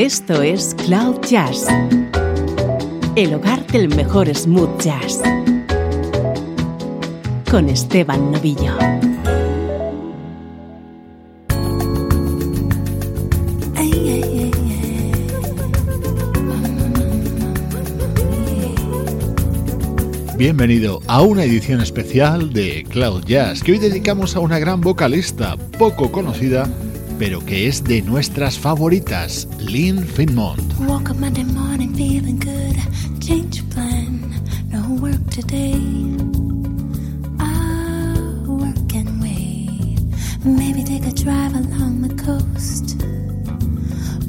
Esto es Cloud Jazz, el hogar del mejor smooth jazz, con Esteban Novillo. Bienvenido a una edición especial de Cloud Jazz que hoy dedicamos a una gran vocalista poco conocida pero que es de nuestras favoritas, Lynn Finmont. Woke up Monday morning feeling good, change plan, no work today. I'll work and wait, maybe take a drive along the coast.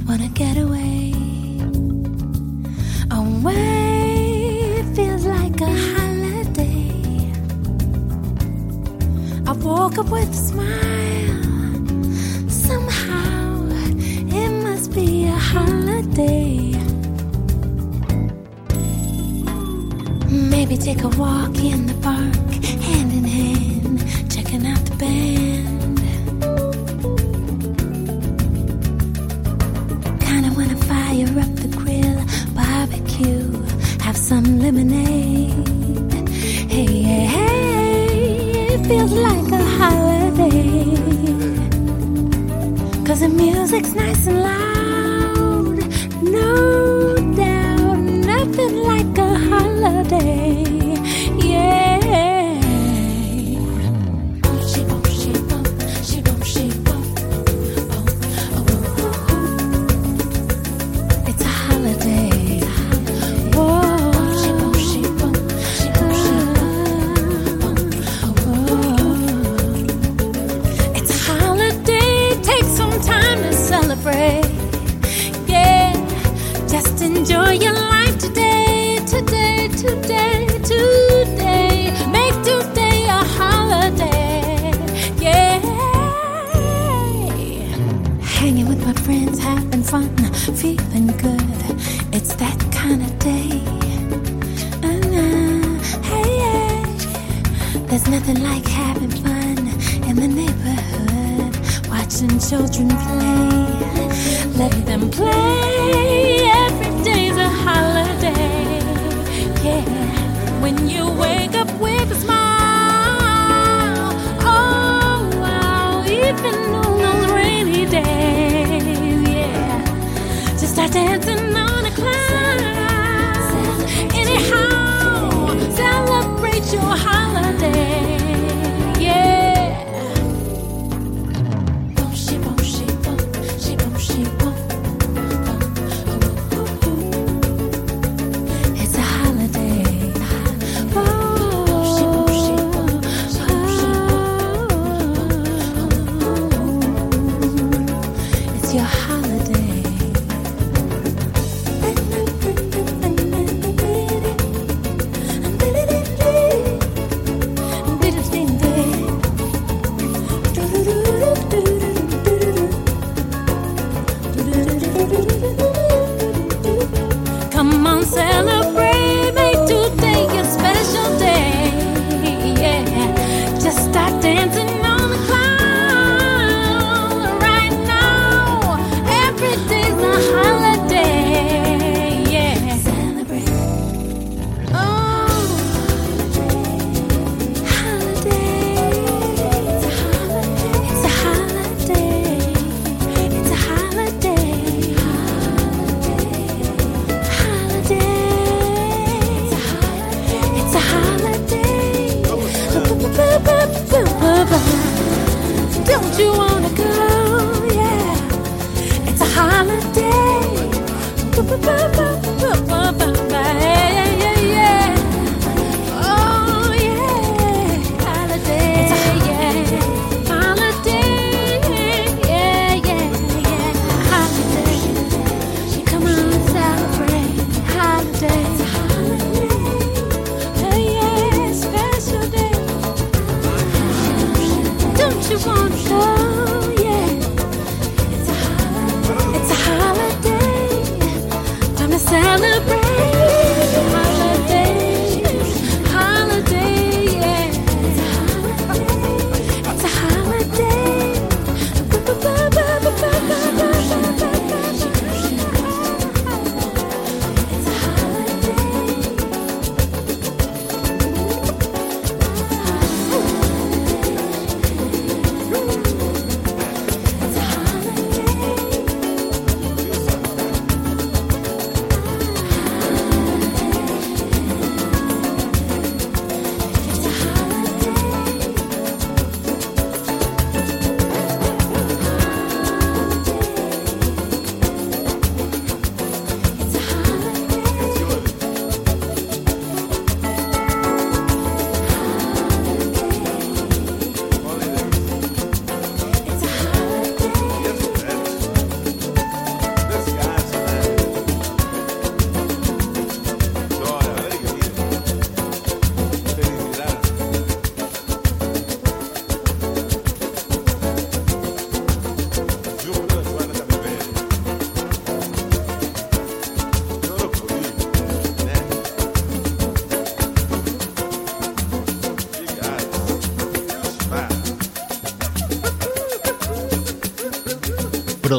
Wanna get away, away feels like a holiday. I woke up with a smile. Be a holiday. Maybe take a walk in the park, hand in hand, checking out the band. Kinda wanna fire up the grill, barbecue, have some lemonade. Hey, hey, hey, it feels like a holiday. Cause the music's nice and loud. No doubt, nothing like a holiday.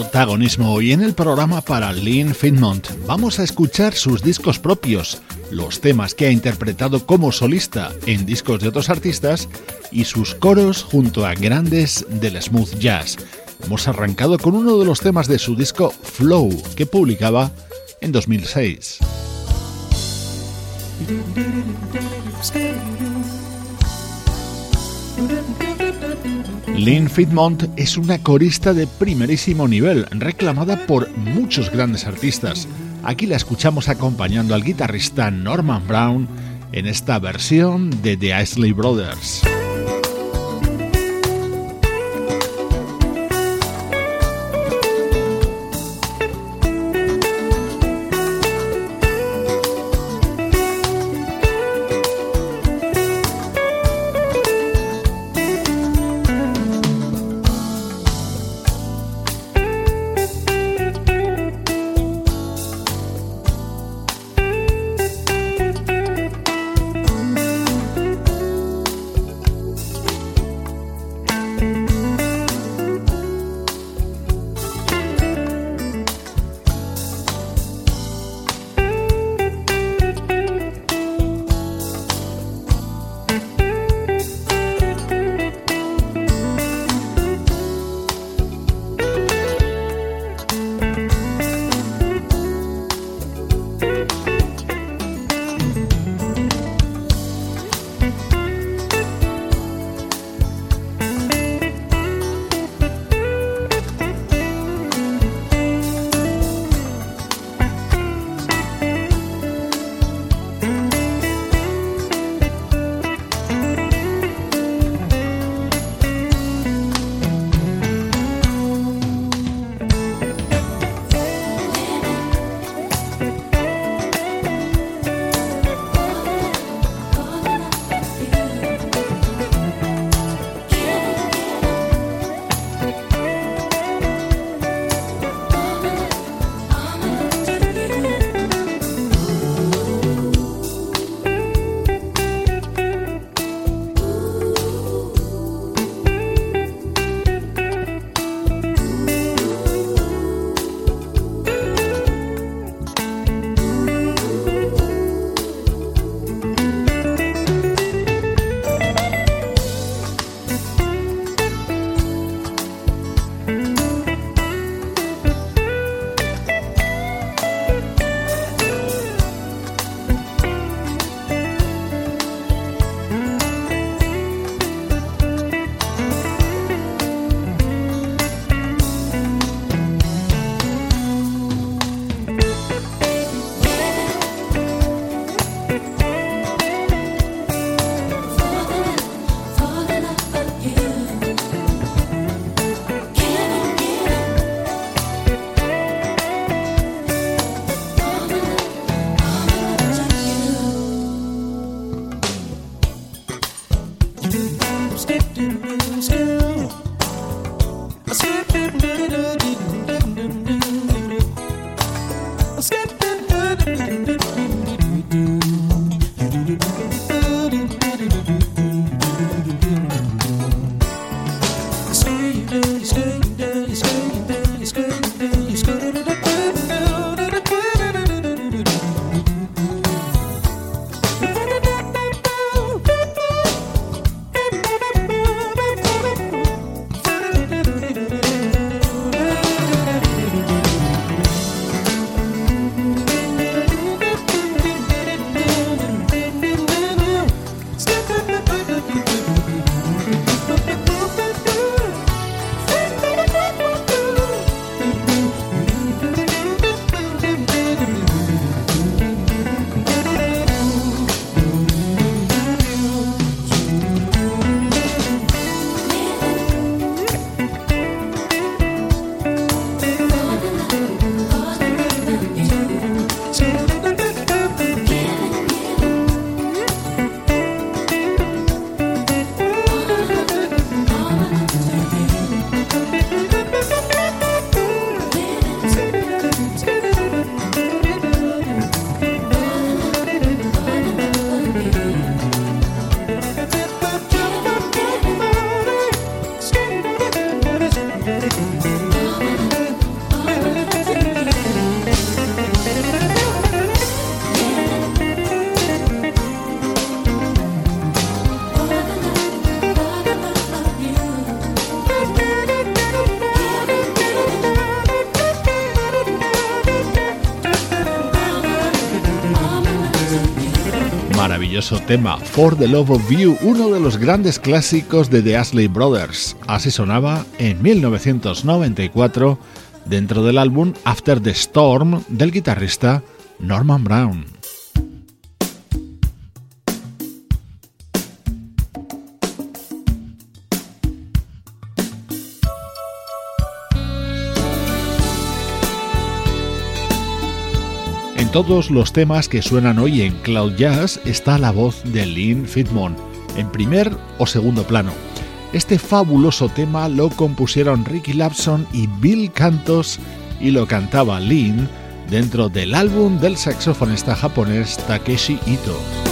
Protagonismo hoy en el programa para Lynn Finmont. Vamos a escuchar sus discos propios, los temas que ha interpretado como solista en discos de otros artistas y sus coros junto a grandes del smooth jazz. Hemos arrancado con uno de los temas de su disco Flow, que publicaba en 2006. Lynn Fitmont es una corista de primerísimo nivel, reclamada por muchos grandes artistas. Aquí la escuchamos acompañando al guitarrista Norman Brown en esta versión de The Isley Brothers. Tema For the Love of You, uno de los grandes clásicos de The Ashley Brothers. Así sonaba en 1994 dentro del álbum After the Storm del guitarrista Norman Brown. Todos los temas que suenan hoy en Cloud Jazz está la voz de Lynn Fitmon, en primer o segundo plano. Este fabuloso tema lo compusieron Ricky Lapson y Bill Cantos y lo cantaba Lynn dentro del álbum del saxofonista japonés Takeshi Ito.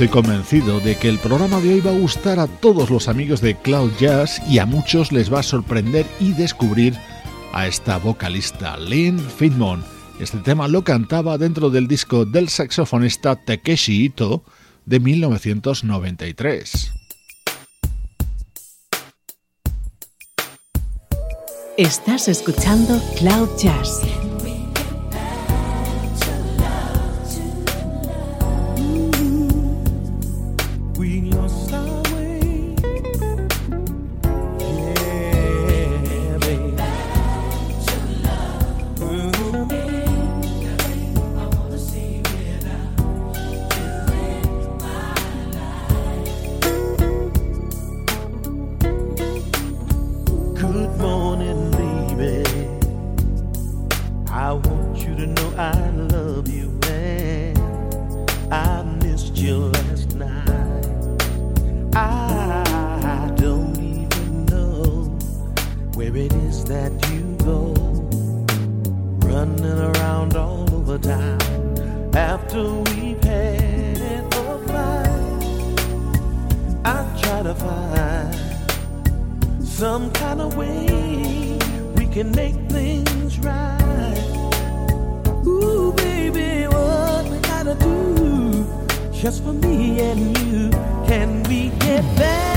Estoy convencido de que el programa de hoy va a gustar a todos los amigos de Cloud Jazz y a muchos les va a sorprender y descubrir a esta vocalista Lynn Fitmon. Este tema lo cantaba dentro del disco del saxofonista Takeshi Ito de 1993. Estás escuchando Cloud Jazz Where it is that you go, running around all over town after we've had a fight. I try to find some kind of way we can make things right. Ooh, baby, what we gotta do just for me and you? Can we get back?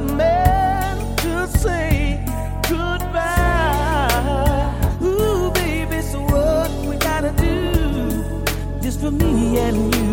never meant to say goodbye. Ooh, baby, so what we gotta do just for me and you?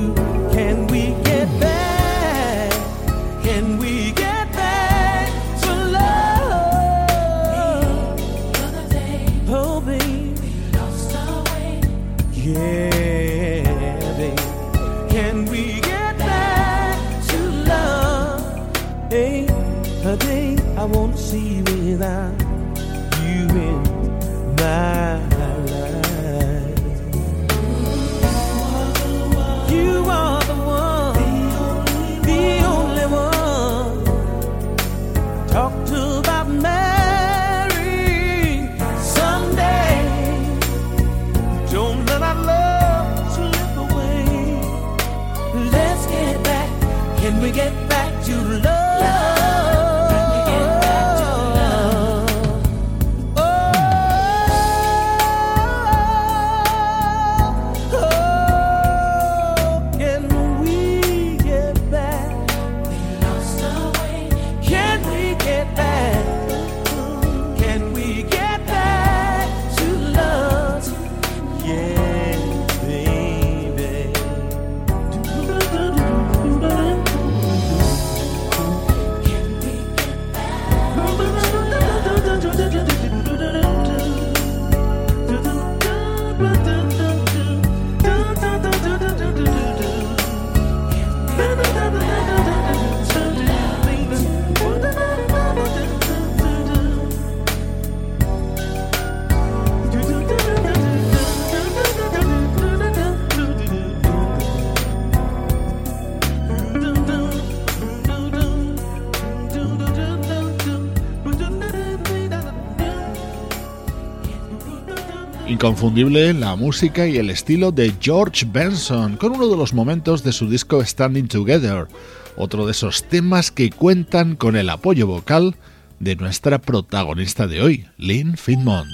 Inconfundible la música y el estilo de George Benson, con uno de los momentos de su disco Standing Together, otro de esos temas que cuentan con el apoyo vocal de nuestra protagonista de hoy, Lynn Finmont.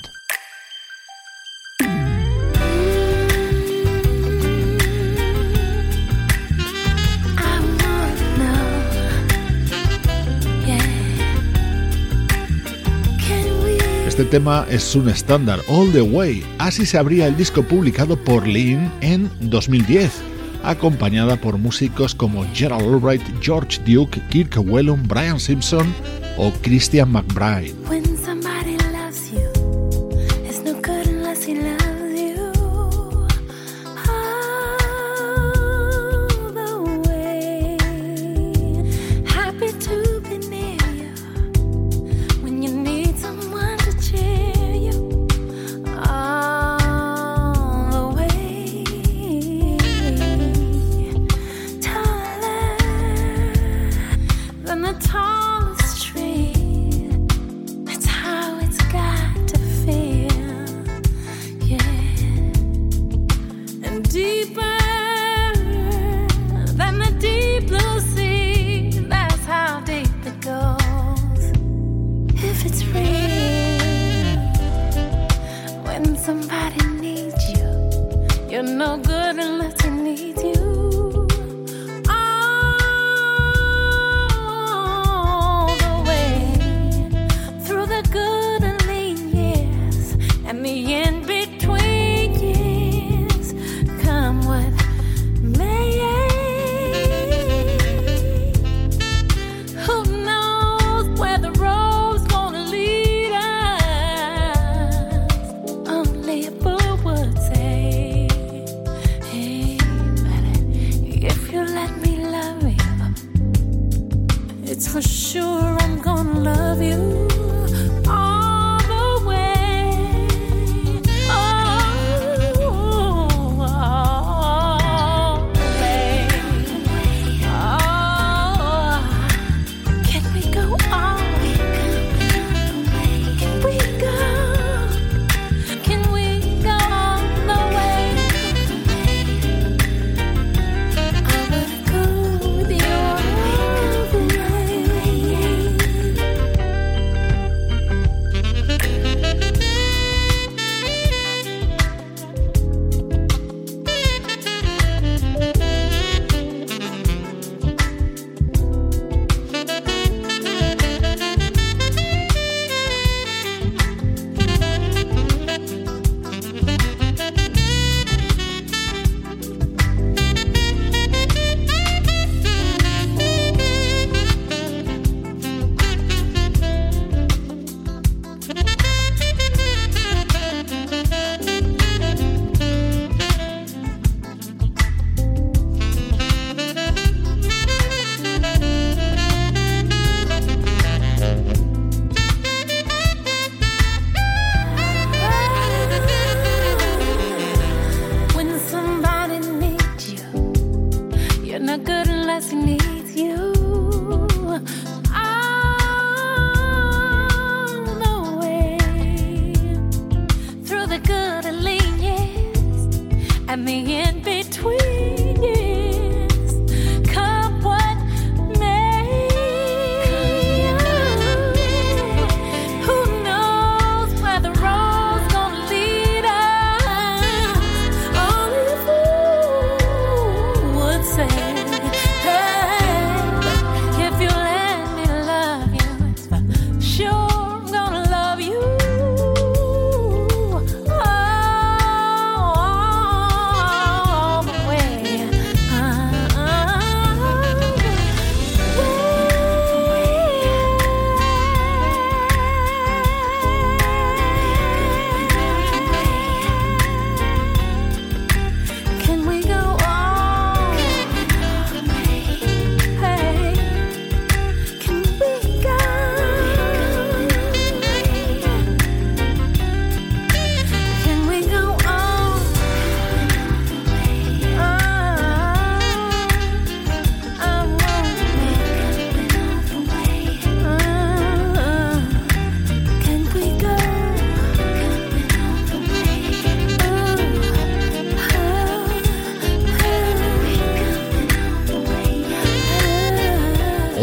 Este tema es un estándar, All the Way. Así se abría el disco publicado por Lynn en 2010, acompañada por músicos como Gerald Albright, George Duke, Kirk Whelan, Brian Simpson o Christian McBride.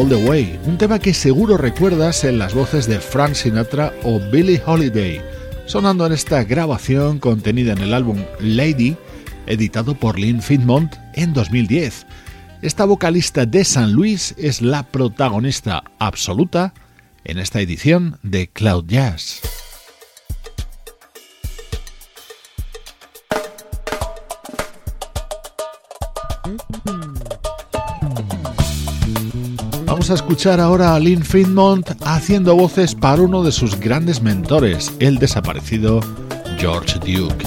The Way, un tema que seguro recuerdas en las voces de Frank Sinatra o Billie Holiday, sonando en esta grabación contenida en el álbum Lady, editado por Lynn Fitmont en 2010. Esta vocalista de San Luis es la protagonista absoluta en esta edición de Cloud Jazz. Vamos a escuchar ahora a Lynn Friedmont haciendo voces para uno de sus grandes mentores, el desaparecido George Duke.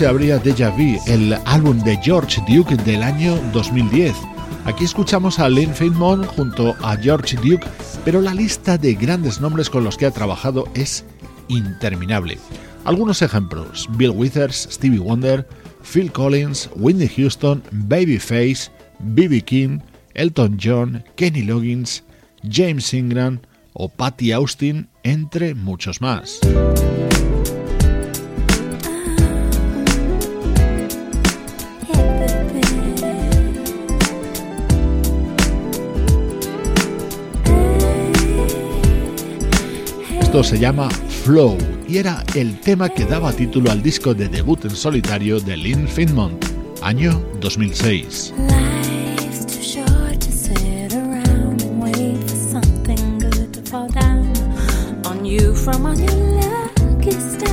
Se abría Deja Vu, el álbum de George Duke del año 2010. Aquí escuchamos a Lynn Feynman junto a George Duke, pero la lista de grandes nombres con los que ha trabajado es interminable. Algunos ejemplos: Bill Withers, Stevie Wonder, Phil Collins, Whitney Houston, Babyface, B.B. King, Elton John, Kenny Loggins, James Ingram o Patty Austin, entre muchos más. Esto se llama Flow y era el tema que daba título al disco de debut en solitario de Lynn Finmont, año 2006. from on your lucky star.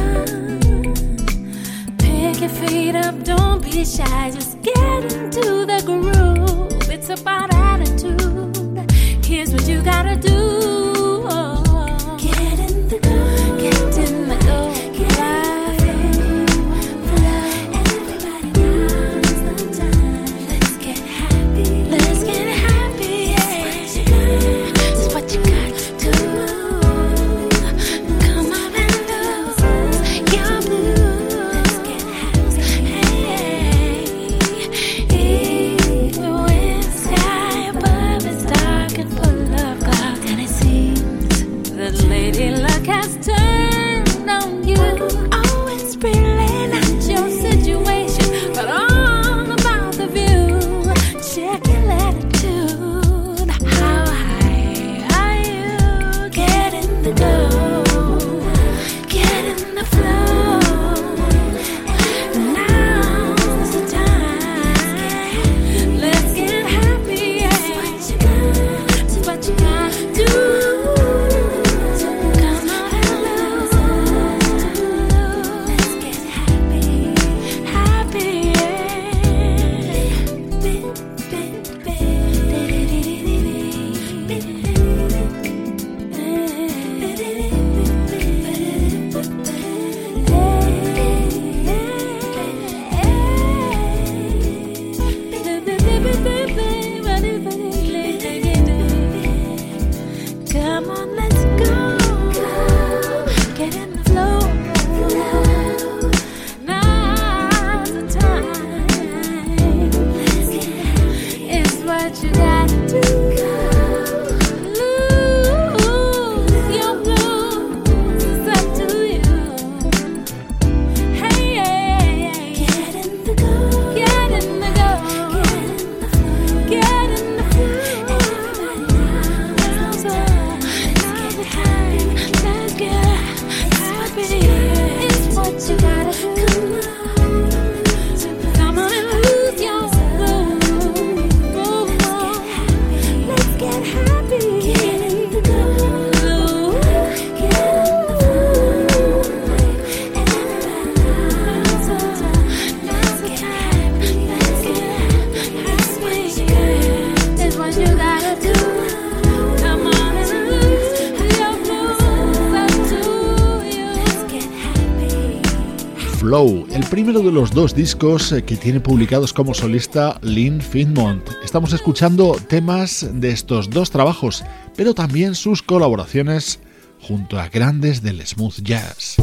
Primero de los dos discos eh, que tiene publicados como solista Lynn Finmont. Estamos escuchando temas de estos dos trabajos, pero también sus colaboraciones junto a grandes del smooth jazz.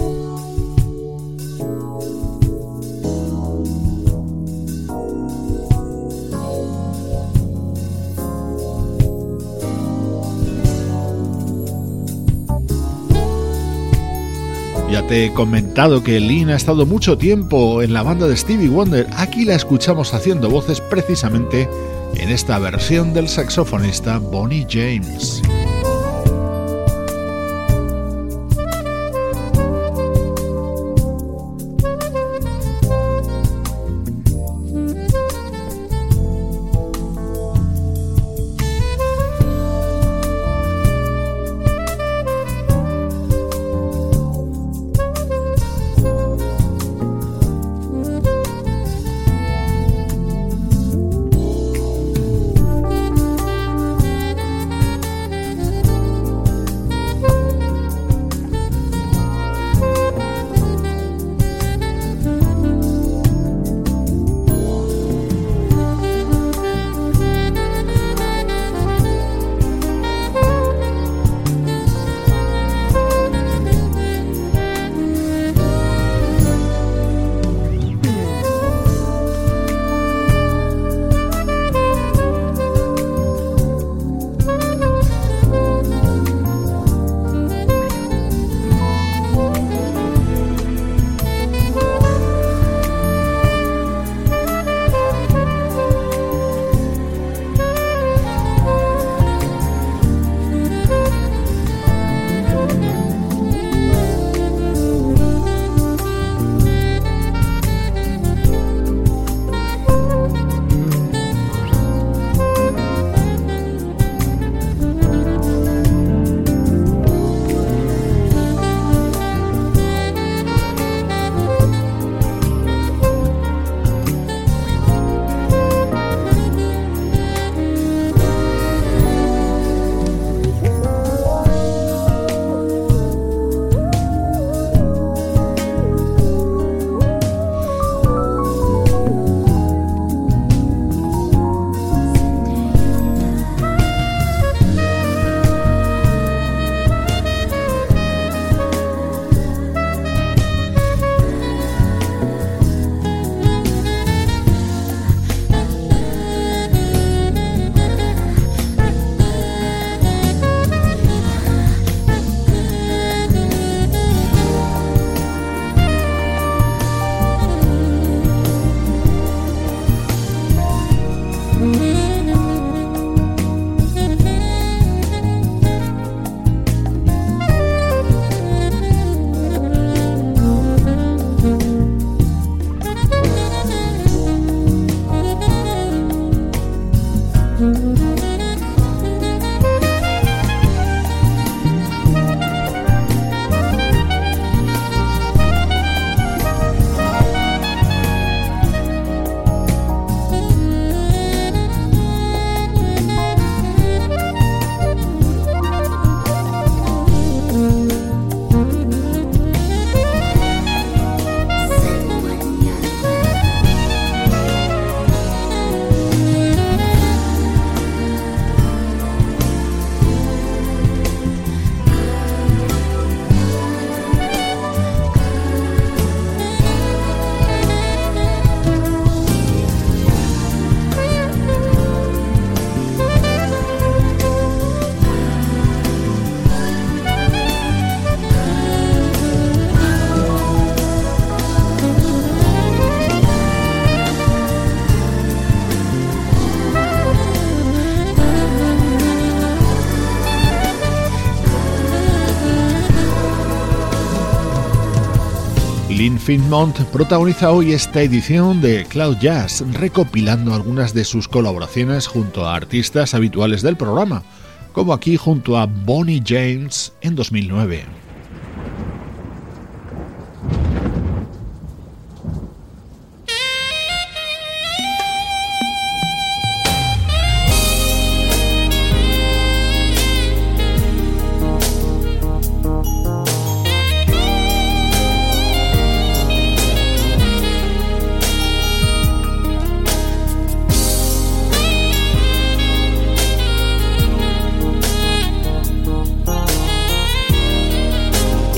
Ya te he comentado que Lynn ha estado mucho tiempo en la banda de Stevie Wonder. Aquí la escuchamos haciendo voces precisamente en esta versión del saxofonista Bonnie James. Finmont protagoniza hoy esta edición de Cloud Jazz, recopilando algunas de sus colaboraciones junto a artistas habituales del programa, como aquí junto a Bonnie James en 2009.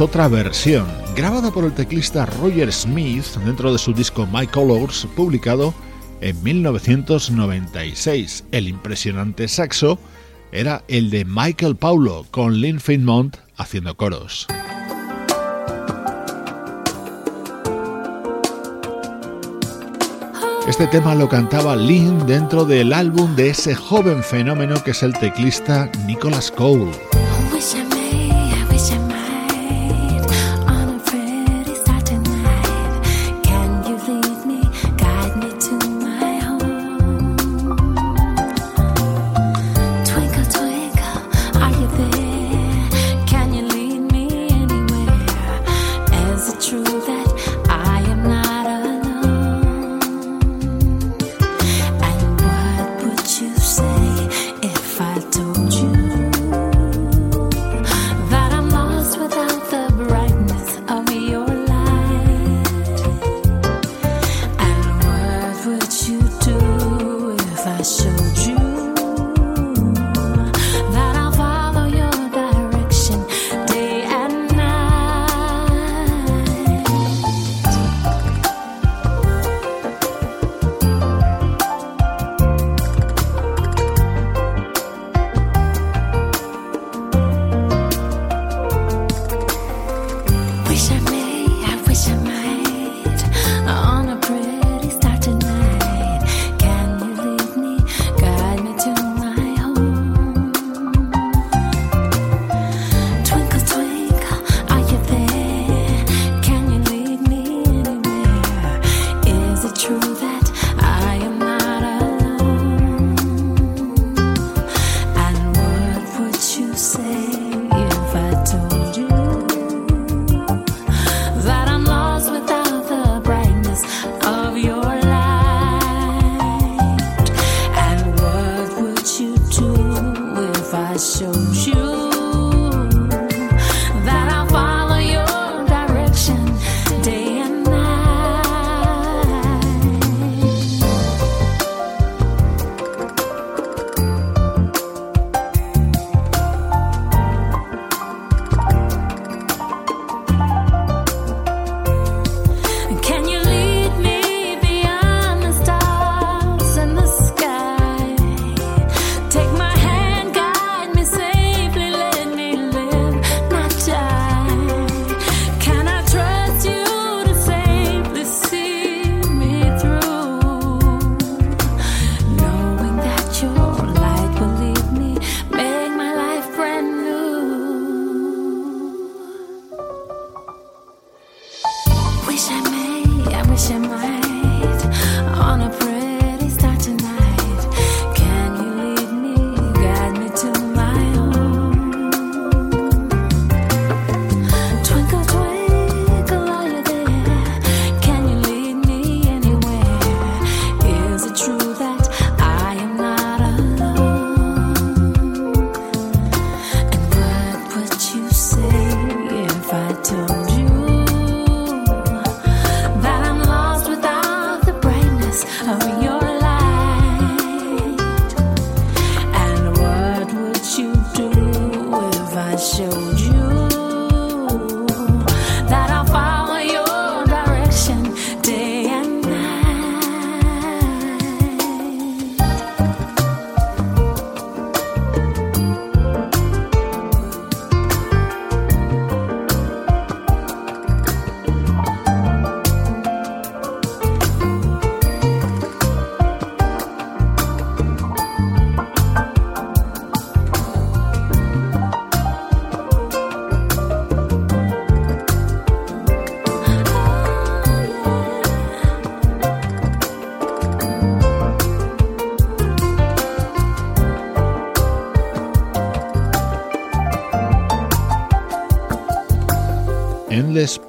Otra versión, grabada por el teclista Roger Smith dentro de su disco My Colors, publicado en 1996. El impresionante saxo era el de Michael Paulo, con Lynn Finmont haciendo coros. Este tema lo cantaba Lynn dentro del álbum de ese joven fenómeno que es el teclista Nicholas Cole.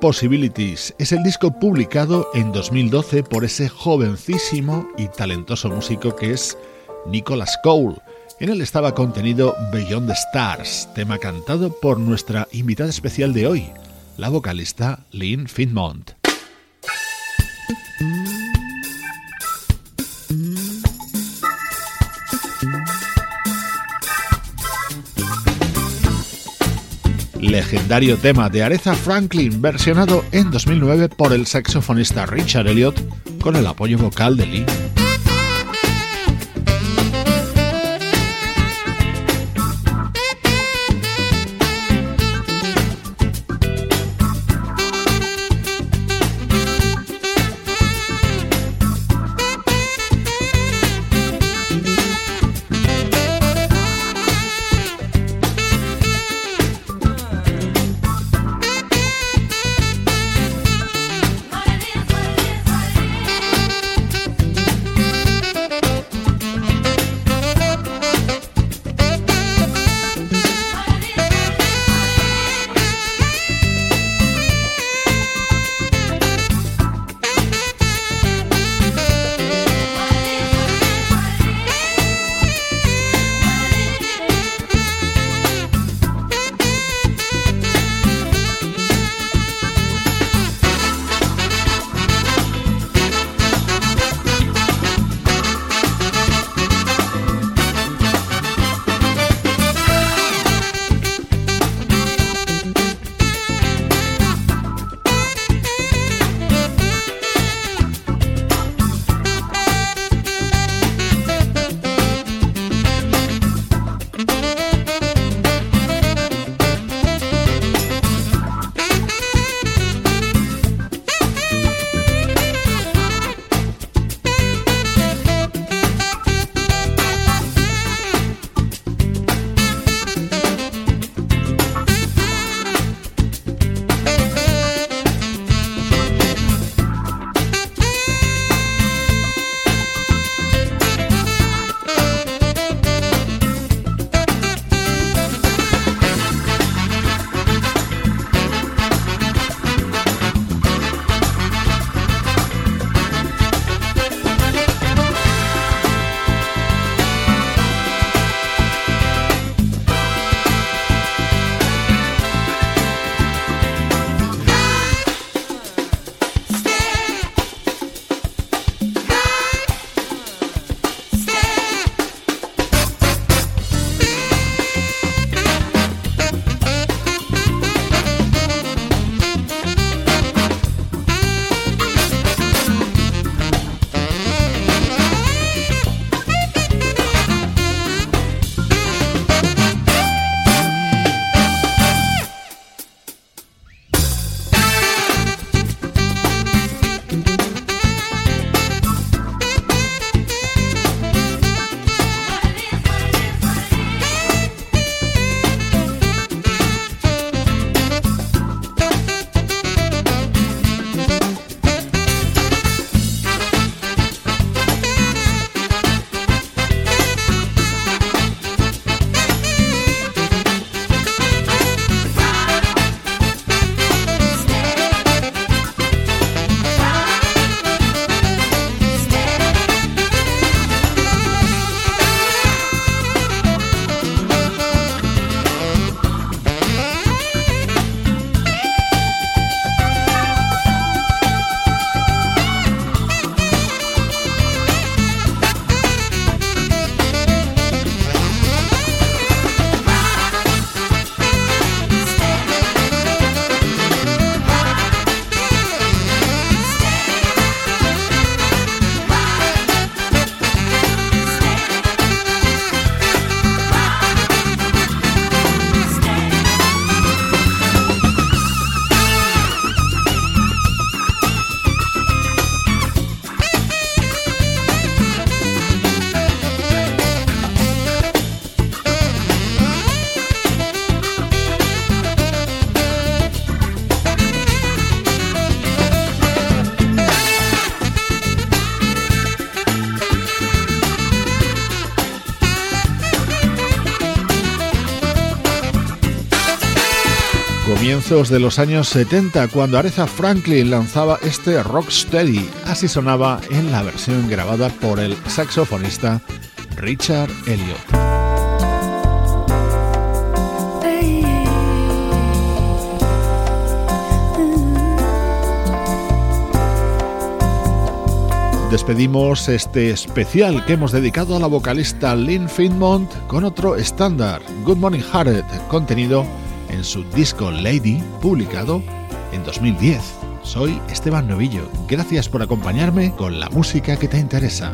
Possibilities es el disco publicado en 2012 por ese jovencísimo y talentoso músico que es Nicholas Cole. En él estaba contenido Beyond the Stars, tema cantado por nuestra invitada especial de hoy, la vocalista Lynn Finmont. Legendario tema de Aretha Franklin versionado en 2009 por el saxofonista Richard Elliot con el apoyo vocal de Lee. De los años 70 cuando Aretha Franklin lanzaba este Rocksteady. Así sonaba en la versión grabada por el saxofonista Richard Elliot. despedimos este especial que hemos dedicado a la vocalista Lynn Finmont con otro estándar, Good Morning Heart, contenido en su disco Lady, publicado en 2010. Soy Esteban Novillo. Gracias por acompañarme con la música que te interesa.